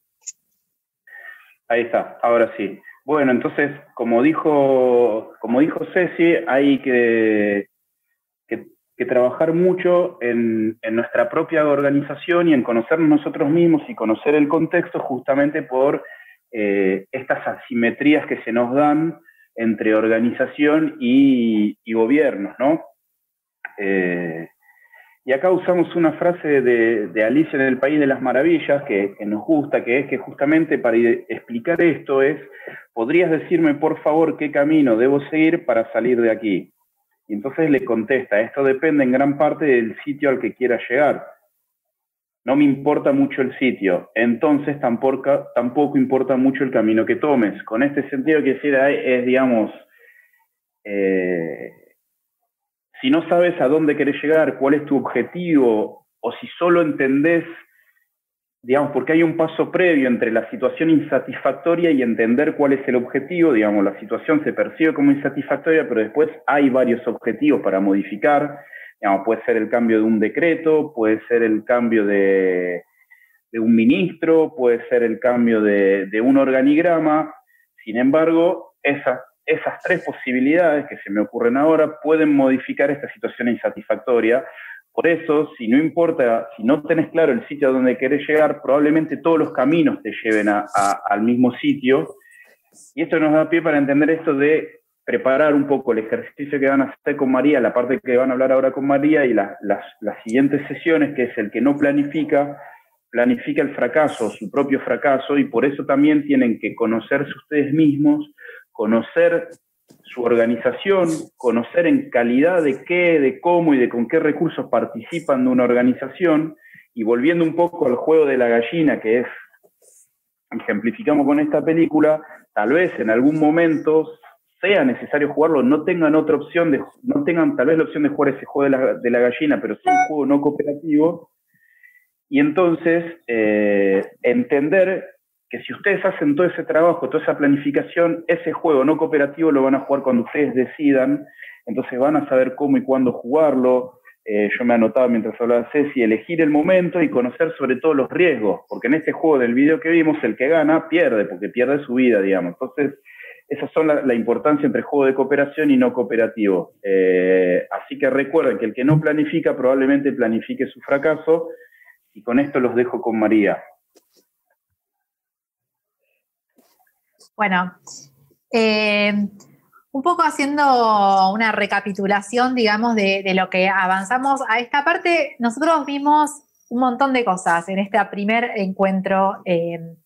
Ahí está, ahora sí. Bueno, entonces, como dijo, como dijo Ceci, hay que, que, trabajar mucho en, nuestra propia organización y en conocernos nosotros mismos y conocer el contexto justamente por eh, estas asimetrías que se nos dan entre organización y, gobiernos, ¿no? Eh, y acá usamos una frase de, Alicia en el País de las Maravillas que, nos gusta, que es que justamente para explicar esto es, ¿podrías decirme por favor qué camino debo seguir para salir de aquí? Y entonces le contesta, esto depende en gran parte del sitio al que quiera llegar. No me importa mucho el sitio, entonces tampoco, tampoco importa mucho el camino que tomes. Con este sentido que decir es, digamos, eh, si no sabes a dónde querés llegar, cuál es tu objetivo, o si solo entendés digamos, porque hay un paso previo entre la situación insatisfactoria y entender cuál es el objetivo, digamos, la situación se percibe como insatisfactoria, pero después hay varios objetivos para modificar, puede ser el cambio de un decreto, puede ser el cambio de, un ministro, puede ser el cambio de, un organigrama, sin embargo, esas, esas tres posibilidades que se me ocurren ahora pueden modificar esta situación insatisfactoria por eso, si no importa, si no tenés claro el sitio a donde querés llegar, probablemente todos los caminos te lleven al mismo sitio. Y esto nos da pie para entender esto de preparar un poco el ejercicio que van a hacer con María, la parte que van a hablar ahora con María y las, las siguientes sesiones, que es el que no planifica, planifica el fracaso, su propio fracaso, y por eso también tienen que conocerse ustedes mismos, conocer su organización, conocer en calidad de qué, de cómo y de con qué recursos participan de una organización, y volviendo un poco al juego de la gallina, que es, ejemplificamos con esta película, tal vez en algún momento sea necesario jugarlo, no tengan otra opción, de, no tengan tal vez la opción de jugar ese juego de la, de la gallina, pero sea un juego no cooperativo, y entonces eh, entender que si ustedes hacen todo ese trabajo, toda esa planificación, ese juego no cooperativo lo van a jugar cuando ustedes decidan, entonces van a saber cómo y cuándo jugarlo. Eh, yo me anotaba mientras hablaba Ceci, elegir el momento y conocer sobre todo los riesgos, porque en este juego del video que vimos, el que gana pierde, porque pierde su vida, digamos. Entonces, esas son la, importancia entre juego de cooperación y no cooperativo. Eh, así que recuerden que el que no planifica probablemente planifique su fracaso, y con esto los dejo con María. Bueno, eh, un poco haciendo una recapitulación, digamos, de, lo que avanzamos a esta parte, nosotros vimos un montón de cosas en este primer encuentro eh,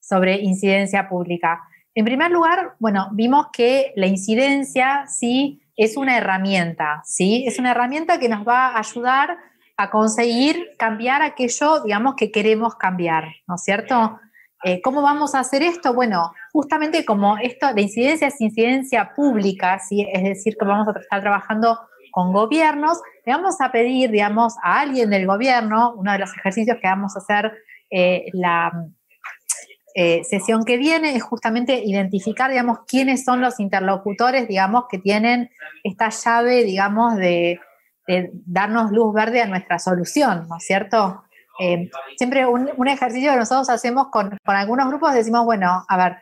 sobre incidencia pública. En primer lugar, bueno, vimos que la incidencia sí es una herramienta, ¿sí? Es una herramienta que nos va a ayudar a conseguir cambiar aquello, digamos, que queremos cambiar, ¿no es cierto? Eh, ¿Cómo vamos a hacer esto? Bueno, justamente como esto, de incidencia es incidencia pública, ¿sí? es decir, que vamos a estar trabajando con gobiernos, le vamos a pedir, digamos, a alguien del gobierno, uno de los ejercicios que vamos a hacer eh, la eh, sesión que viene es justamente identificar, digamos, quiénes son los interlocutores, digamos, que tienen esta llave, digamos, de, darnos luz verde a nuestra solución, ¿no es cierto? Eh, siempre un, ejercicio que nosotros hacemos con, algunos grupos, decimos, bueno, a ver,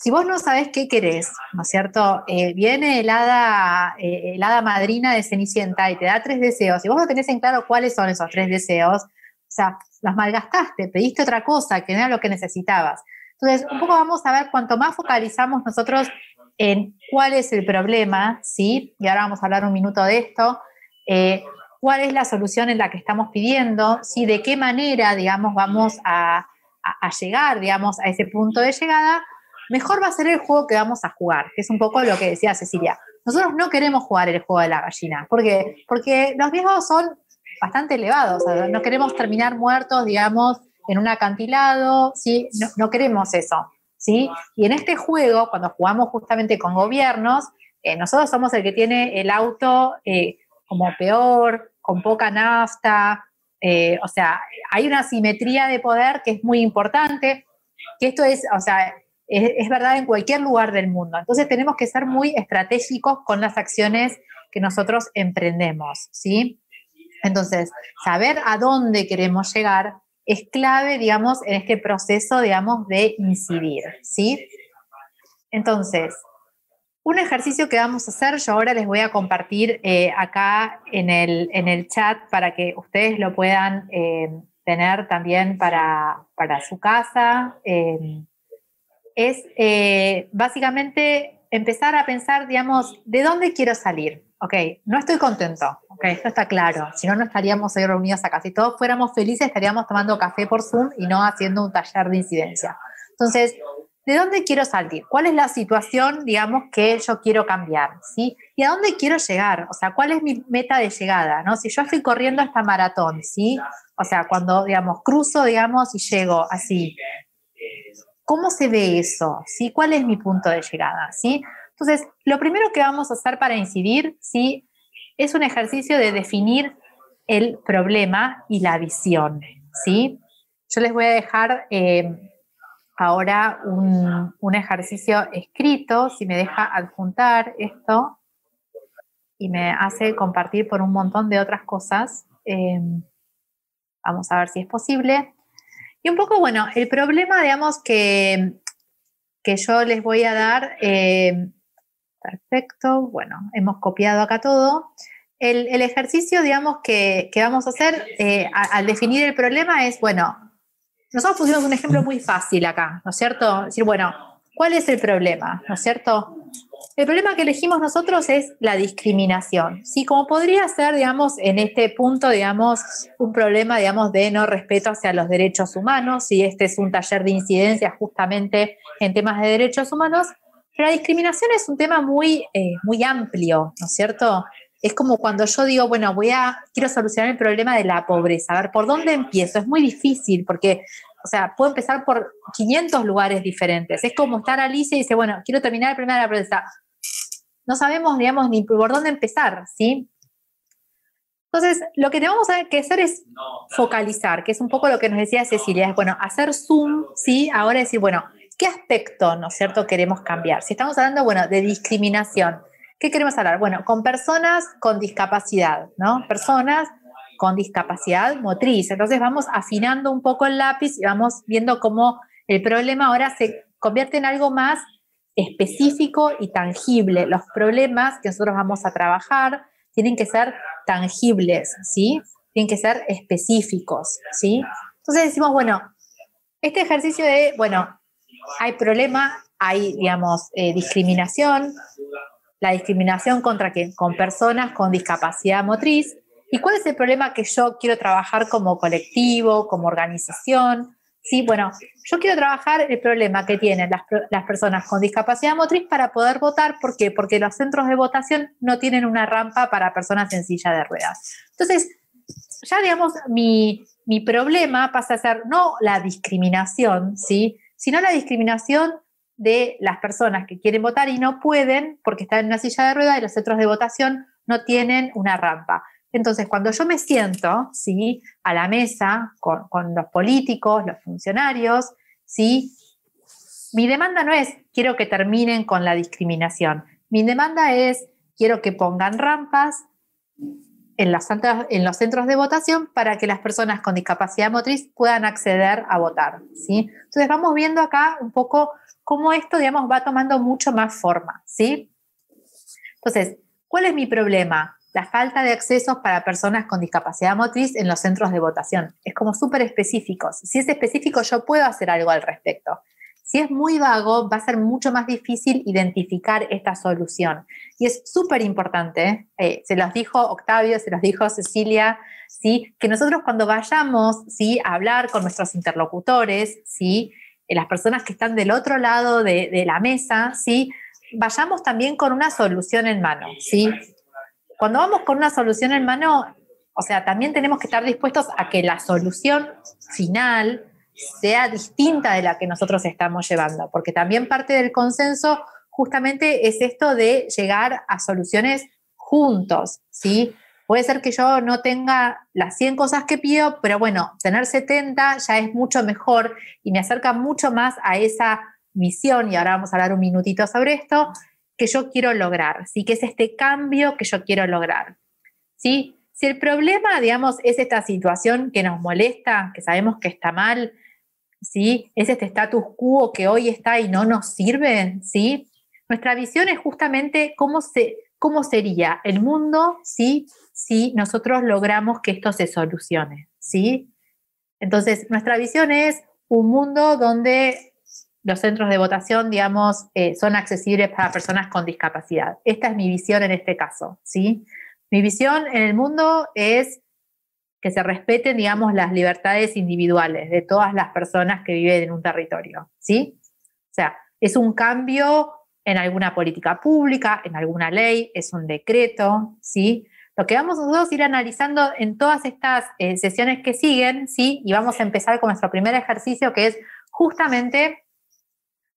si vos no sabés qué querés, ¿no es cierto? Eh, viene el hada, el hada madrina de Cenicienta y te da tres deseos, y vos no tenés en claro cuáles son esos tres deseos, o sea, los malgastaste, pediste otra cosa que no era lo que necesitabas. Entonces, un poco vamos a ver cuanto más focalizamos nosotros en cuál es el problema, ¿sí? Y ahora vamos a hablar un minuto de esto cuál es la solución en la que estamos pidiendo, ¿sí? de qué manera, digamos, vamos a, llegar, digamos, a ese punto de llegada, mejor va a ser el juego que vamos a jugar, que es un poco lo que decía Cecilia. Nosotros no queremos jugar el juego de la gallina. ¿Por qué? Porque los riesgos son bastante elevados. no queremos terminar muertos, digamos, en un acantilado, ¿sí? No, queremos eso, ¿sí? Y en este juego, cuando jugamos justamente con gobiernos, eh, nosotros somos el que tiene el auto eh, como peor, con poca nafta, eh, o sea, hay una simetría de poder que es muy importante, que esto es, o sea, es, verdad en cualquier lugar del mundo. Entonces tenemos que ser muy estratégicos con las acciones que nosotros emprendemos, ¿sí? Entonces, saber a dónde queremos llegar es clave, digamos, en este proceso, digamos, de incidir, ¿sí? Entonces, un ejercicio que vamos a hacer, yo ahora les voy a compartir eh, acá en el, en el, chat para que ustedes lo puedan eh, tener también para, su casa. Eh, es básicamente empezar a pensar, digamos, ¿de dónde quiero salir? Ok, no estoy contento, ok, esto está claro, si no, no estaríamos hoy reunidos acá. Si todos fuéramos felices, estaríamos tomando café por Zoom y no haciendo un taller de incidencia. Entonces, ¿de dónde quiero salir? ¿Cuál es la situación, digamos, que yo quiero cambiar? ¿sí? ¿Y a dónde quiero llegar? O sea, ¿cuál es mi meta de llegada? ¿no? Si yo estoy corriendo esta maratón, ¿sí? O sea, cuando, digamos, cruzo, digamos, y llego así, ¿cómo se ve eso? ¿sí? ¿Cuál es mi punto de llegada? ¿sí? Entonces, lo primero que vamos a hacer para incidir, ¿sí? Es un ejercicio de definir el problema y la visión, ¿sí? Yo les voy a dejar eh, ahora un, ejercicio escrito, si me deja adjuntar esto y me hace compartir por un montón de otras cosas. Eh, vamos a ver si es posible. Y un poco, bueno, el problema, digamos, que, que yo les voy a dar eh, Perfecto, bueno, hemos copiado acá todo. El, ejercicio, digamos, que, vamos a hacer eh, al definir el problema es, bueno, nosotros pusimos un ejemplo muy fácil acá, ¿no es cierto? Es decir, bueno, ¿cuál es el problema? ¿No es cierto? El problema que elegimos nosotros es la discriminación. Sí, como podría ser, digamos, en este punto, digamos, un problema, digamos, de no respeto hacia los derechos humanos, si este es un taller de incidencia justamente en temas de derechos humanos, la discriminación es un tema muy, eh, muy amplio, ¿no es cierto? Es como cuando yo digo, bueno, voy a, quiero solucionar el problema de la pobreza. A ver, ¿por dónde empiezo? Es muy difícil porque, o sea, puedo empezar por 500 lugares diferentes. Es como estar Alicia y dice, bueno, quiero terminar el problema de la pobreza. No sabemos, digamos, ni por dónde empezar, ¿sí? Entonces, lo que tenemos que hacer es focalizar, que es un poco lo que nos decía Cecilia, es, bueno, hacer zoom, ¿sí? Ahora decir, bueno, ¿Qué aspecto, ¿no es cierto?, queremos cambiar? Si estamos hablando, bueno, de discriminación, ¿qué queremos hablar? Bueno, con personas con discapacidad, ¿no? Personas con discapacidad motriz. Entonces vamos afinando un poco el lápiz y vamos viendo cómo el problema ahora se convierte en algo más específico y tangible. Los problemas que nosotros vamos a trabajar tienen que ser tangibles, ¿sí? Tienen que ser específicos, ¿sí? Entonces decimos, bueno, este ejercicio de, bueno, hay problema, hay, digamos, eh, discriminación, la discriminación contra quién? Con personas con discapacidad motriz. ¿Y cuál es el problema que yo quiero trabajar como colectivo, como organización? Sí, bueno, yo quiero trabajar el problema que tienen las, personas con discapacidad motriz para poder votar. ¿Por qué? Porque los centros de votación no tienen una rampa para personas en silla de ruedas. Entonces, ya digamos, mi, mi problema pasa a ser no la discriminación, ¿sí? Sino la discriminación de las personas que quieren votar y no pueden porque están en una silla de ruedas y los centros de votación no tienen una rampa. Entonces, cuando yo me siento ¿sí? a la mesa con, los políticos, los funcionarios, ¿sí? mi demanda no es quiero que terminen con la discriminación. Mi demanda es quiero que pongan rampas en, los centros de votación para que las personas con discapacidad motriz puedan acceder a votar. ¿sí? Entonces vamos viendo acá un poco cómo esto, digamos, va tomando mucho más forma. ¿sí? Entonces, ¿cuál es mi problema? La falta de accesos para personas con discapacidad motriz en los centros de votación. Es como súper específicos. Si es específico, yo puedo hacer algo al respecto. Si es muy vago, va a ser mucho más difícil identificar esta solución. Y es súper importante, eh, se los dijo Octavio, se los dijo Cecilia, ¿sí? que nosotros cuando vayamos ¿sí? a hablar con nuestros interlocutores, ¿sí? Eh, las personas que están del otro lado de, la mesa, ¿sí? vayamos también con una solución en mano. ¿sí? Cuando vamos con una solución en mano, o sea, también tenemos que estar dispuestos a que la solución final, sea distinta de la que nosotros estamos llevando, porque también parte del consenso justamente es esto de llegar a soluciones juntos, ¿sí? Puede ser que yo no tenga las 100 cosas que pido, pero bueno, tener 70 ya es mucho mejor y me acerca mucho más a esa misión, y ahora vamos a hablar un minutito sobre esto, que yo quiero lograr, ¿sí? Que es este cambio que yo quiero lograr, ¿sí? Si el problema, digamos, es esta situación que nos molesta, que sabemos que está mal, ¿sí? Es este status quo que hoy está y no nos sirve, ¿sí? Nuestra visión es justamente cómo, se, cómo sería el mundo ¿sí? si nosotros logramos que esto se solucione, ¿sí? Entonces, nuestra visión es un mundo donde los centros de votación, digamos, eh, son accesibles para personas con discapacidad. Esta es mi visión en este caso, ¿sí? Mi visión en el mundo es que se respeten, digamos, las libertades individuales de todas las personas que viven en un territorio, ¿sí? O sea, es un cambio en alguna política pública, en alguna ley, es un decreto, ¿sí? Lo que vamos nosotros a ir analizando en todas estas eh, sesiones que siguen, ¿sí? Y vamos a empezar con nuestro primer ejercicio, que es justamente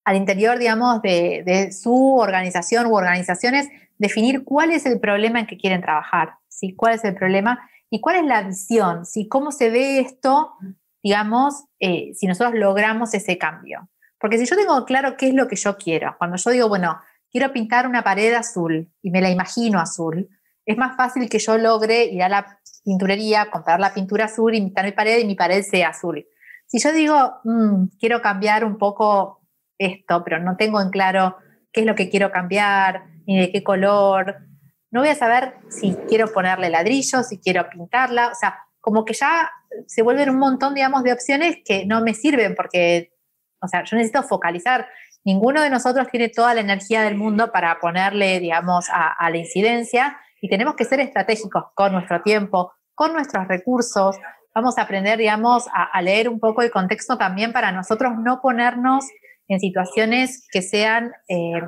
al interior, digamos, de, su organización u organizaciones, definir cuál es el problema en que quieren trabajar, ¿sí? ¿Cuál es el problema? Y cuál es la visión, ¿sí? ¿Cómo se ve esto, digamos, eh, si nosotros logramos ese cambio? Porque si yo tengo claro qué es lo que yo quiero, cuando yo digo, bueno, quiero pintar una pared azul y me la imagino azul, es más fácil que yo logre ir a la pinturería, comprar la pintura azul y pintar mi pared y mi pared sea azul. Si yo digo, mm, quiero cambiar un poco esto, pero no tengo en claro qué es lo que quiero cambiar, ni de qué color, no voy a saber si quiero ponerle ladrillo, si quiero pintarla, o sea, como que ya se vuelven un montón, digamos, de opciones que no me sirven porque o sea, yo necesito focalizar. Ninguno de nosotros tiene toda la energía del mundo para ponerle, digamos, a, la incidencia y tenemos que ser estratégicos con nuestro tiempo, con nuestros recursos. Vamos a aprender, digamos, a, leer un poco el contexto también para nosotros no ponernos en situaciones que sean eh,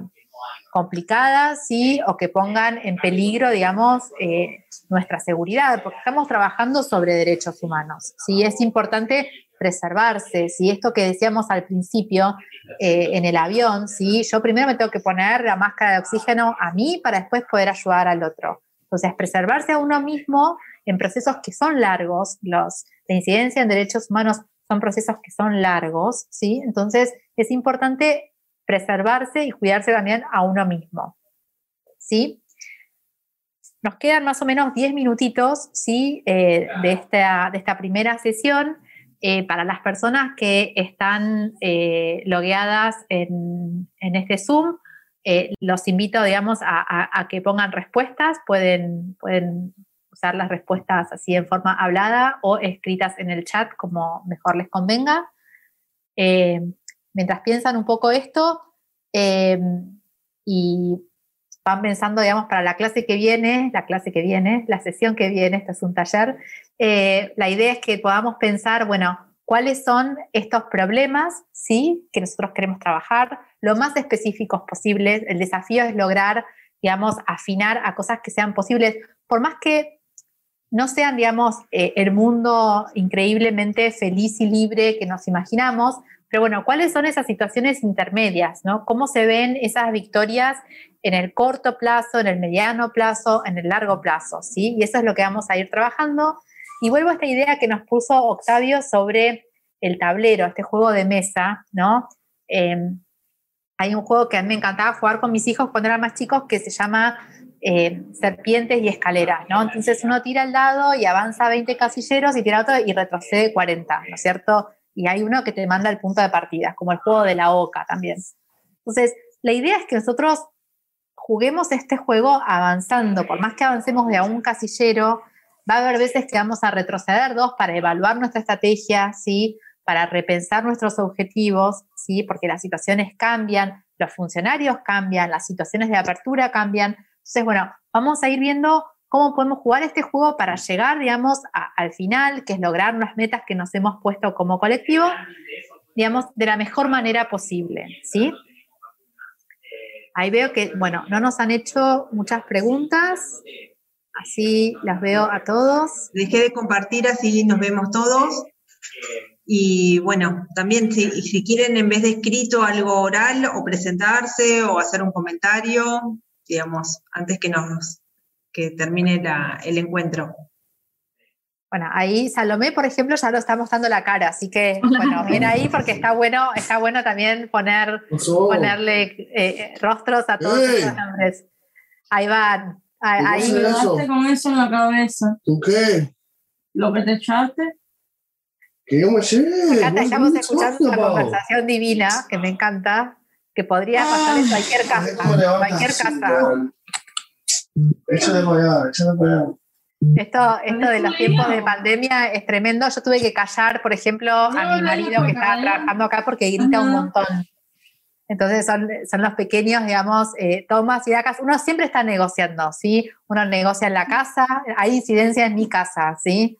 complicadas, ¿sí? O que pongan en peligro, digamos, eh, nuestra seguridad, porque estamos trabajando sobre derechos humanos, ¿sí? Es importante preservarse, si esto que decíamos al principio eh, en el avión, si yo primero me tengo que poner la máscara de oxígeno a mí para después poder ayudar al otro. Entonces, preservarse a uno mismo en procesos que son largos, los, la incidencia en derechos humanos son procesos que son largos, ¿sí? Entonces, es importante preservarse y cuidarse también a uno mismo, ¿sí? Nos quedan más o menos 10 minutitos, ¿sí? Eh, de, esta, de esta primera sesión. Eh, para las personas que están eh, logueadas en, este Zoom, los invito, digamos, a, que pongan respuestas. Pueden, pueden usar las respuestas así en forma hablada o escritas en el chat, como mejor les convenga. Mientras piensan un poco esto y van pensando, digamos, para la clase que viene, la clase que viene, la sesión que viene, este es un taller, eh, la idea es que podamos pensar, bueno, cuáles son estos problemas, ¿sí? Que nosotros queremos trabajar, lo más específicos posibles. El desafío es lograr, digamos, afinar a cosas que sean posibles, por más que no sean, digamos, eh, el mundo increíblemente feliz y libre que nos imaginamos, pero bueno, ¿cuáles son esas situaciones intermedias? ¿no? ¿Cómo se ven esas victorias en el corto plazo, en el mediano plazo, en el largo plazo? ¿sí? Y eso es lo que vamos a ir trabajando. Y vuelvo a esta idea que nos puso Octavio sobre el tablero, este juego de mesa, ¿no? Em, hay un juego que a mí me encantaba jugar con mis hijos cuando eran más chicos que se llama eh, Serpientes y Escaleras, ¿no? Entonces uno tira el dado y avanza 20 casilleros y tira otro y retrocede 40, ¿no es cierto? Y hay uno que te manda el punto de partida, como el juego de la oca también. Entonces, la idea es que nosotros juguemos este juego avanzando, por más que avancemos de a un casillero, Va a haber veces que vamos a retroceder dos para evaluar nuestra estrategia, ¿sí? para repensar nuestros objetivos, ¿sí? porque las situaciones cambian, los funcionarios cambian, las situaciones de apertura cambian. Entonces, bueno, vamos a ir viendo cómo podemos jugar este juego para llegar, digamos, al final, que es lograr las metas que nos hemos puesto como colectivo, digamos, de la mejor manera posible, ¿sí? Ahí veo que, bueno, no nos han hecho muchas preguntas. Así las veo a todos. Dejé de compartir, así nos vemos todos. Y bueno, también si, si quieren en vez de escrito algo oral o presentarse o hacer un comentario, digamos, antes que nos que termine el encuentro. Bueno, ahí Salomé, por ejemplo, ya lo está mostrando la cara, así que bueno, viene ahí porque está bueno, está bueno también poner, ponerle eh, rostros a todos los nombres. Ahí van. Ahí me echaste con eso en la cabeza. ¿Tú qué? Lo que te echaste. ¿Qué sé? Encanta, estamos escuchando una conversación divina que me encanta, que podría pasar en cualquier casa. cualquier casa. Échale para allá, échale para allá. Esto, esto de los tiempos de pandemia es tremendo. Yo tuve que callar, por ejemplo, a mi marido que estaba trabajando acá porque grita un montón. Entonces son, son los pequeños, digamos, eh, tomas y dacas. Uno siempre está negociando, ¿sí? Uno negocia en la casa, hay incidencia en mi casa, ¿sí?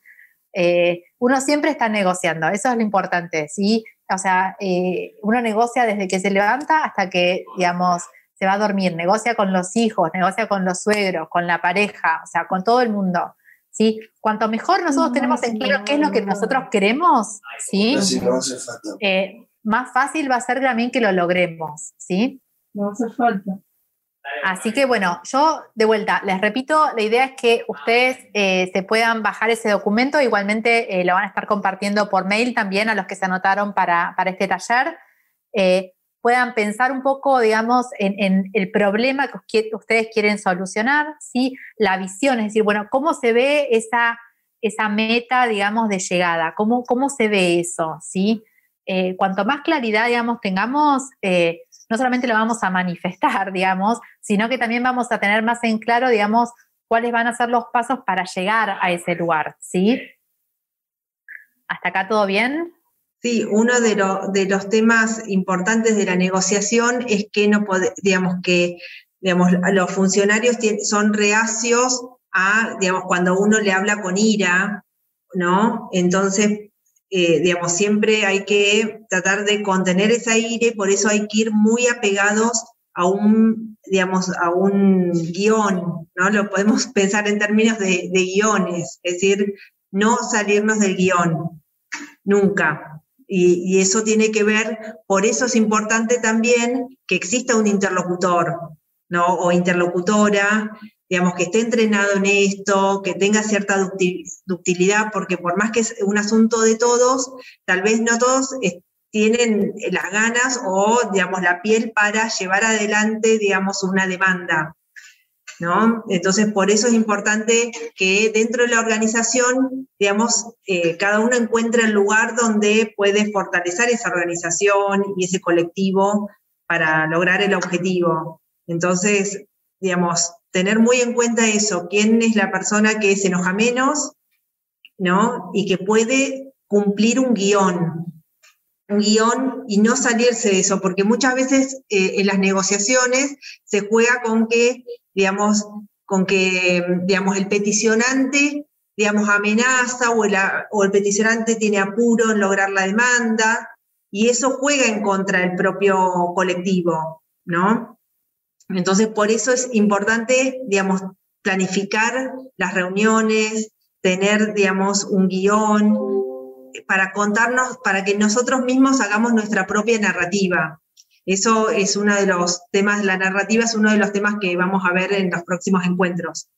eh, uno siempre está negociando, eso es lo importante, ¿sí? O sea, eh, uno negocia desde que se levanta hasta que, digamos, se va a dormir, negocia con los hijos, negocia con los suegros, con la pareja, o sea, con todo el mundo. ¿sí? Cuanto mejor nosotros tenemos en claro qué es lo que nosotros queremos, ¿sí? Eh, más fácil va a ser también que lo logremos, ¿sí? No hace falta. Así que bueno, yo de vuelta, les repito, la idea es que ustedes eh, se puedan bajar ese documento, igualmente eh, lo van a estar compartiendo por mail también a los que se anotaron para, para este taller puedan pensar un poco, digamos, en, el problema que ustedes quieren solucionar, ¿sí? La visión, es decir, bueno, ¿cómo se ve esa, esa meta, digamos, de llegada? ¿Cómo, cómo se ve eso, ¿sí? Eh, cuanto más claridad, digamos, tengamos, eh, no solamente lo vamos a manifestar, digamos, sino que también vamos a tener más en claro, digamos, cuáles van a ser los pasos para llegar a ese lugar, ¿sí? ¿Hasta acá todo bien? Sí, uno de, los temas importantes de la negociación es que no digamos que digamos, los funcionarios son reacios a, digamos, cuando uno le habla con ira, ¿no? Entonces, eh, digamos, siempre hay que tratar de contener esa ira y por eso hay que ir muy apegados a un, digamos, a un guion, ¿no? Lo podemos pensar en términos de guiones, es decir, no salirnos del guion, nunca. Y, eso tiene que ver, por eso es importante también que exista un interlocutor, ¿no? O interlocutora, digamos, que esté entrenado en esto, que tenga cierta ductilidad, porque por más que es un asunto de todos, tal vez no todos tienen las ganas o, digamos, la piel para llevar adelante, digamos, una demanda. ¿No? Entonces, por eso es importante que dentro de la organización, digamos, eh, cada uno encuentre el lugar donde puede fortalecer esa organización y ese colectivo para lograr el objetivo. Entonces, digamos, tener muy en cuenta eso, quién es la persona que se enoja menos, ¿no? Y que puede cumplir un guion, un guion y no salirse de eso, porque muchas veces eh, en las negociaciones se juega con que digamos, con que, digamos, el peticionante, digamos, amenaza o el, o el peticionante tiene apuro en lograr la demanda, y eso juega en contra del propio colectivo, ¿no? Entonces, por eso es importante, digamos, planificar las reuniones, tener, digamos, un guion para contarnos, para que nosotros mismos hagamos nuestra propia narrativa, eso es uno de los temas, la narrativa es uno de los temas que vamos a ver en los próximos encuentros.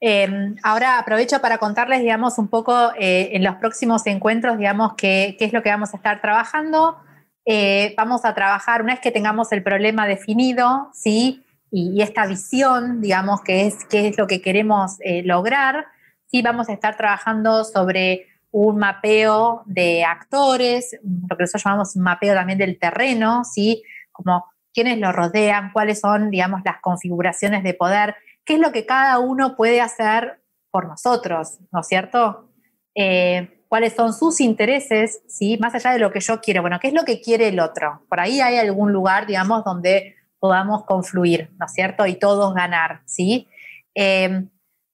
Em, ahora aprovecho para contarles, digamos, un poco eh, en los próximos encuentros, digamos, qué, es lo que vamos a estar trabajando. Eh, vamos a trabajar, una vez que tengamos el problema definido, ¿sí? Y, esta visión, digamos, que es, qué es lo que queremos eh, lograr, sí, vamos a estar trabajando sobre un mapeo de actores, lo que nosotros llamamos un mapeo también del terreno, ¿sí? Como quiénes lo rodean, cuáles son, digamos, las configuraciones de poder, qué es lo que cada uno puede hacer por nosotros, ¿no es cierto? Eh, cuáles son sus intereses, ¿sí? Más allá de lo que yo quiero, bueno, ¿qué es lo que quiere el otro? Por ahí hay algún lugar, digamos, donde podamos confluir, ¿no es cierto? Y todos ganar, ¿sí? Eh,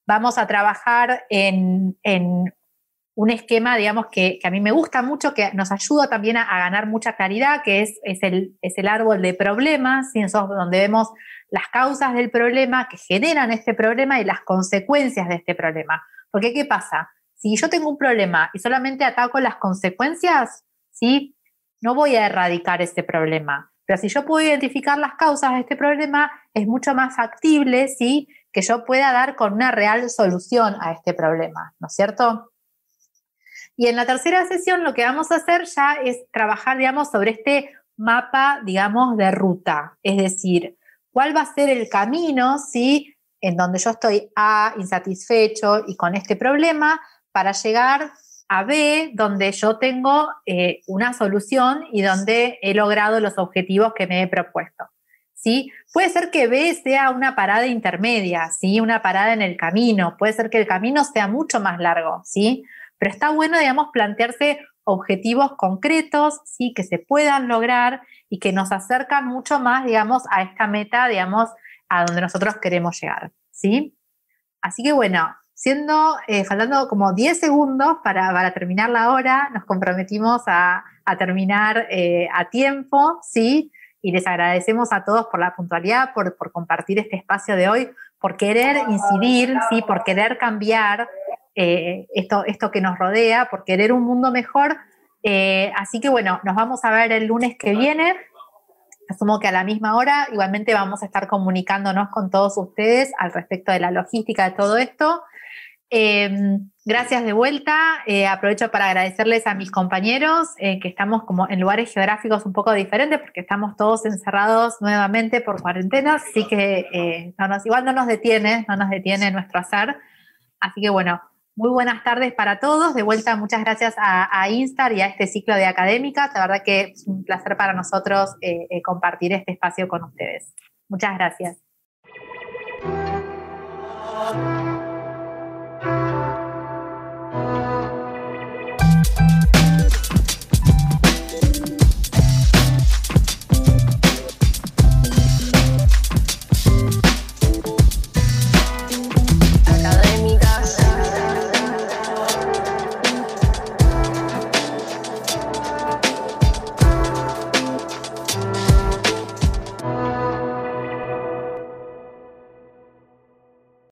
vamos a trabajar en, en un esquema, digamos, que, a mí me gusta mucho, que nos ayuda también a, ganar mucha claridad, que es, el, es el árbol de problemas, donde vemos las causas del problema que generan este problema y las consecuencias de este problema. Porque, ¿qué pasa? Si yo tengo un problema y solamente ataco las consecuencias, ¿sí? no voy a erradicar ese problema. Pero si yo puedo identificar las causas de este problema, es mucho más factible, ¿sí? Que yo pueda dar con una real solución a este problema, ¿no es cierto? Y en la tercera sesión lo que vamos a hacer ya es trabajar, digamos, sobre este mapa, digamos, de ruta. Es decir, cuál va a ser el camino, ¿sí? En donde yo estoy A, insatisfecho y con este problema, para llegar a B, donde yo tengo eh, una solución y donde he logrado los objetivos que me he propuesto. ¿Sí? Puede ser que B sea una parada intermedia, ¿sí? Una parada en el camino. Puede ser que el camino sea mucho más largo, ¿sí? Pero está bueno, digamos, plantearse objetivos concretos, sí, que se puedan lograr y que nos acercan mucho más, digamos, a esta meta, digamos, a donde nosotros queremos llegar, ¿sí? Así que bueno, siendo, eh, faltando como 10 segundos para, terminar la hora, nos comprometimos a, terminar eh, a tiempo, ¿sí? Y les agradecemos a todos por la puntualidad, por, compartir este espacio de hoy, por querer incidir, ¿sí? Por querer cambiar eh, esto, esto que nos rodea, por querer un mundo mejor. así que bueno, nos vamos a ver el lunes que viene. Asumo que a la misma hora igualmente vamos a estar comunicándonos con todos ustedes al respecto de la logística de todo esto. Em, gracias de vuelta. Eh, aprovecho para agradecerles a mis compañeros eh, que estamos como en lugares geográficos un poco diferentes porque estamos todos encerrados nuevamente por cuarentena, así que eh, igual no nos detiene, no nos detiene nuestro hacer. Así que bueno, muy buenas tardes para todos. De vuelta, muchas gracias a, a Instar y a este ciclo de académicas. La verdad que es un placer para nosotros compartir este espacio con ustedes. Muchas gracias.